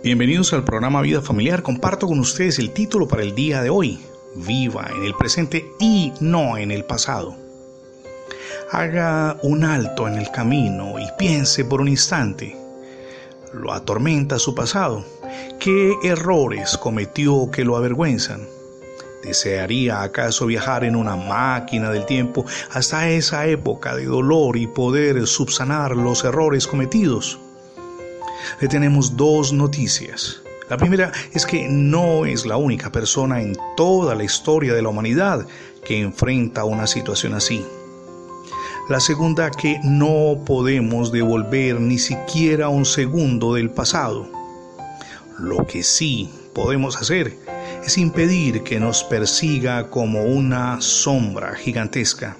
Bienvenidos al programa Vida Familiar. Comparto con ustedes el título para el día de hoy. Viva en el presente y no en el pasado. Haga un alto en el camino y piense por un instante. ¿Lo atormenta su pasado? ¿Qué errores cometió que lo avergüenzan? ¿Desearía acaso viajar en una máquina del tiempo hasta esa época de dolor y poder subsanar los errores cometidos? Le tenemos dos noticias. La primera es que no es la única persona en toda la historia de la humanidad que enfrenta una situación así. La segunda que no podemos devolver ni siquiera un segundo del pasado. Lo que sí podemos hacer es impedir que nos persiga como una sombra gigantesca.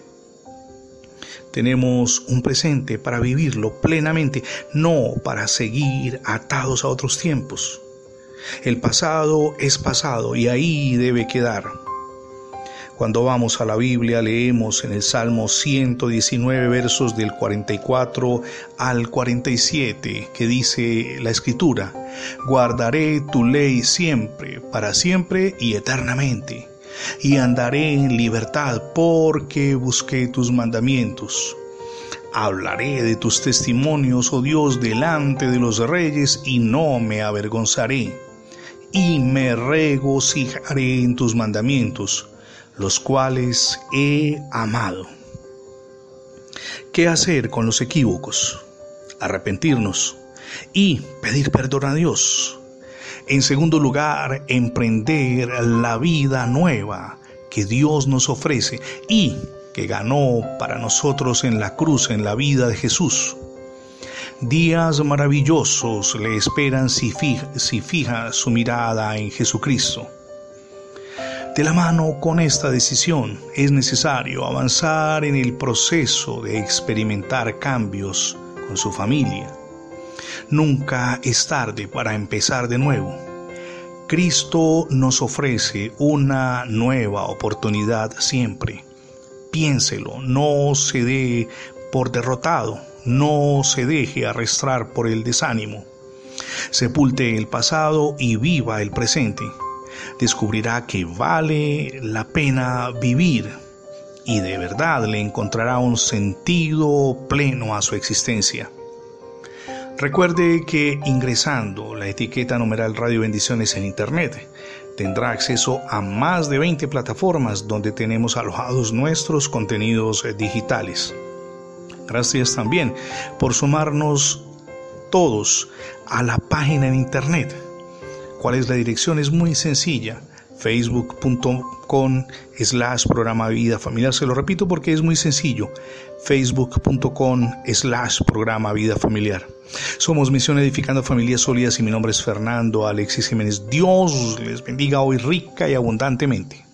Tenemos un presente para vivirlo plenamente, no para seguir atados a otros tiempos. El pasado es pasado y ahí debe quedar. Cuando vamos a la Biblia leemos en el Salmo 119 versos del 44 al 47 que dice la escritura, guardaré tu ley siempre, para siempre y eternamente y andaré en libertad porque busqué tus mandamientos. Hablaré de tus testimonios, oh Dios, delante de los reyes y no me avergonzaré. Y me regocijaré en tus mandamientos, los cuales he amado. ¿Qué hacer con los equívocos? Arrepentirnos y pedir perdón a Dios en segundo lugar, emprender la vida nueva que Dios nos ofrece y que ganó para nosotros en la cruz, en la vida de Jesús. Días maravillosos le esperan si fija, su mirada en Jesucristo. De la mano con esta decisión es necesario avanzar en el proceso de experimentar cambios con su familia Nunca es tarde para empezar de nuevo. Cristo nos ofrece una nueva oportunidad siempre. Piénselo, no se dé por derrotado, no se deje arrastrar por el desánimo. Sepulte el pasado y viva el presente. Descubrirá que vale la pena vivir y de verdad le encontrará un sentido pleno a su existencia. Recuerde que ingresando la etiqueta numeral Radio Bendiciones en Internet tendrá acceso a más de 20 plataformas donde tenemos alojados nuestros contenidos digitales. Gracias también por sumarnos todos a la página en Internet. ¿Cuál es la dirección? Es muy sencilla facebook.com slash programa vida familiar. Se lo repito porque es muy sencillo. facebook.com slash programa vida familiar. Somos Misión Edificando Familias Sólidas y mi nombre es Fernando Alexis Jiménez. Dios les bendiga hoy rica y abundantemente.